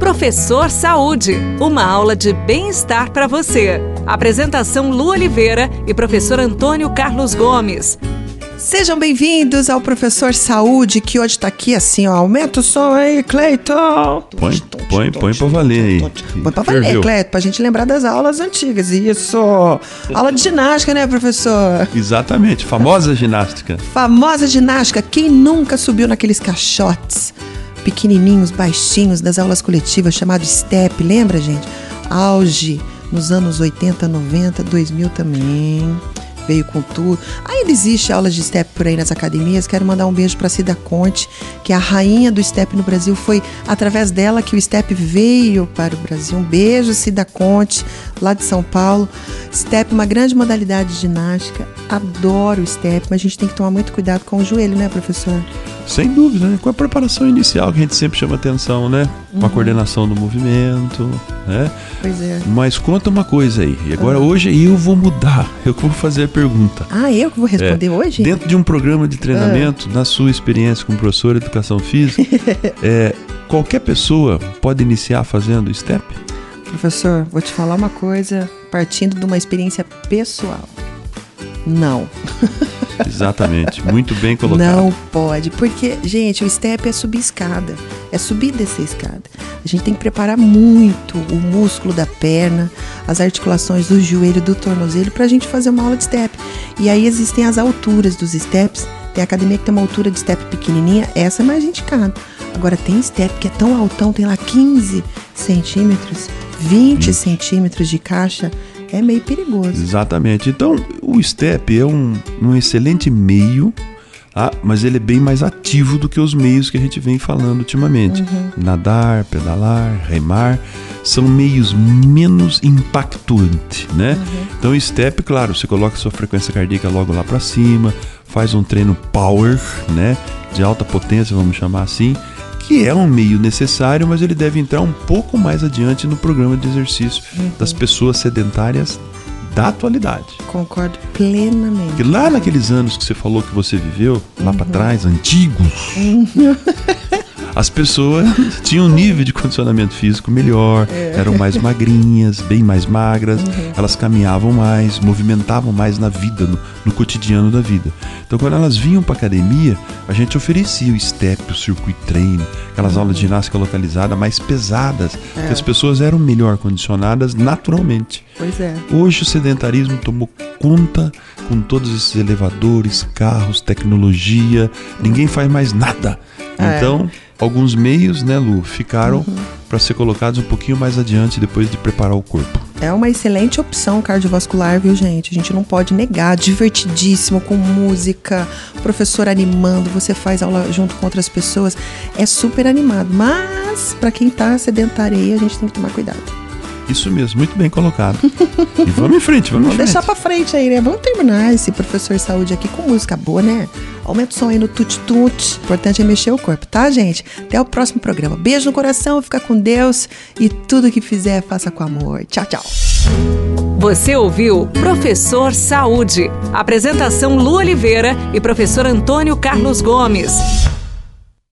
Professor Saúde, uma aula de bem-estar para você. Apresentação Lu Oliveira e professor Antônio Carlos Gomes. Sejam bem-vindos ao Professor Saúde, que hoje tá aqui assim, ó. Aumenta o som aí, Cleiton. Põe, põe, põe pra valer aí. Põe pra valer, Ferveu. Cleiton, pra gente lembrar das aulas antigas. Isso. Aula de ginástica, né, professor? Exatamente, famosa ginástica. Famosa ginástica. Quem nunca subiu naqueles caixotes pequenininhos, baixinhos das aulas coletivas chamado STEP, lembra, gente? Auge nos anos 80, 90, 2000 também. Veio com tudo. Ainda existe aulas de step por aí nas academias. Quero mandar um beijo para Cida Conte, que é a rainha do step no Brasil. Foi através dela que o step veio para o Brasil. Um beijo, Cida Conte, lá de São Paulo. Step, uma grande modalidade de ginástica. Adoro o step, mas a gente tem que tomar muito cuidado com o joelho, né, professor? Sem dúvida, né? Com a preparação inicial que a gente sempre chama atenção, né? Com a coordenação do movimento, né? Pois é. Mas conta uma coisa aí. E agora hoje eu vou mudar. Eu que vou fazer a pergunta. Ah, eu que vou responder É, hoje? Dentro de um programa de treinamento, na sua experiência como professor de educação física, é, qualquer pessoa pode iniciar fazendo step? Professor, vou te falar uma coisa partindo de uma experiência pessoal. Não. Exatamente, muito bem colocado. Não pode, porque, gente, o step é subir escada, é subir e descer escada. A gente tem que preparar muito o músculo da perna, as articulações do joelho, do tornozelo, pra gente fazer uma aula de step. E aí existem as alturas dos steps. Tem academia que tem uma altura de step pequenininha, essa é mais indicada. Agora tem step que é tão altão, tem lá 15 centímetros, 20 centímetros de caixa, é meio perigoso. Exatamente. Então, o step é um, um excelente meio, tá? mas ele é bem mais ativo do que os meios que a gente vem falando ultimamente. Nadar, pedalar, remar, são meios menos impactantes, né? Então, o step, claro, você coloca sua frequência cardíaca logo lá para cima, faz um treino power, né? De alta potência, vamos chamar assim, que é um meio necessário, mas ele deve entrar um pouco mais adiante no programa de exercício das pessoas sedentárias da atualidade. Concordo plenamente. Porque lá naqueles anos que você falou que você viveu, lá pra trás, antigos, as pessoas tinham um nível de condicionamento físico melhor, eram mais magrinhas, bem mais magras, elas caminhavam mais, movimentavam mais na vida, no, no cotidiano da vida. Então, quando elas vinham pra academia, a gente oferecia o step, o circuit treino, aquelas aulas de ginástica localizada mais pesadas, que as pessoas eram melhor condicionadas naturalmente. Pois é. Hoje o sedentarismo tomou conta com todos esses elevadores, carros, tecnologia, ninguém faz mais nada. É. Então, alguns meios, né, Lu, ficaram para ser colocados um pouquinho mais adiante depois de preparar o corpo. É uma excelente opção cardiovascular, viu, gente? A gente não pode negar. Divertidíssimo, com música, professor animando, você faz aula junto com outras pessoas. É super animado. Mas, para quem tá sedentário aí, a gente tem que tomar cuidado. Isso mesmo, muito bem colocado. e vamos em frente, vamos, Vamos em frente. deixar pra frente aí, né? Vamos terminar esse professor saúde aqui com música boa, né? Aumenta o som aí no tut-tut. O importante é mexer o corpo, tá, gente? Até o próximo programa. Beijo no coração, fica com Deus e tudo que fizer, faça com amor. Tchau, tchau. Você ouviu Professor Saúde. Apresentação Lu Oliveira e professor Antônio Carlos Gomes.